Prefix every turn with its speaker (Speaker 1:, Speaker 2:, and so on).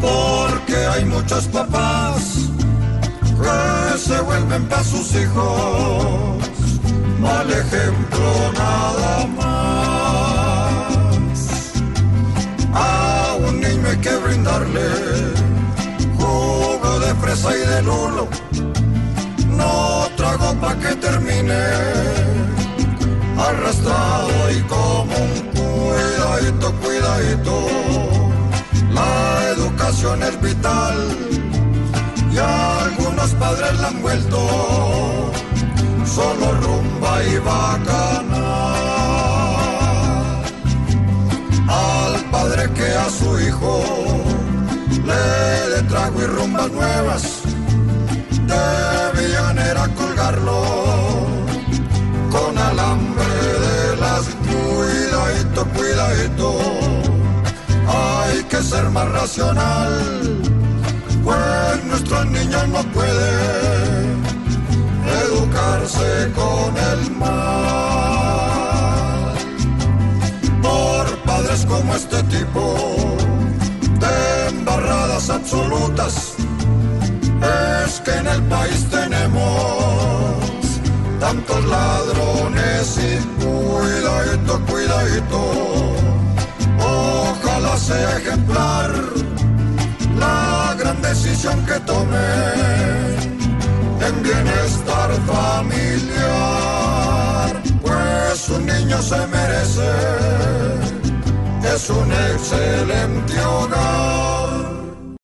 Speaker 1: porque hay muchos papás que se vuelven para sus hijos, mal ejemplo nada más. A un niño hay que brindarle jugo de fresa y de lulo, no trago pa' que termine arrastrado y como un cuidadito, cuidadito. La educación es vital y algunos padres la han vuelto solo rumba y bacana. Al padre que a su hijo le de trago y rumbas nuevas, debían era colgarlo con alambre de las cuidadito, cuidadito. Más racional, pues nuestros niños no pueden educarse con el mal. Por padres como este tipo, de embarradas absolutas, es que en el país tenemos tantos ladrones y cuidadito, cuidadito. Ejemplar la gran decisión que tome en bienestar familiar, pues un niño se merece, es un excelente hogar.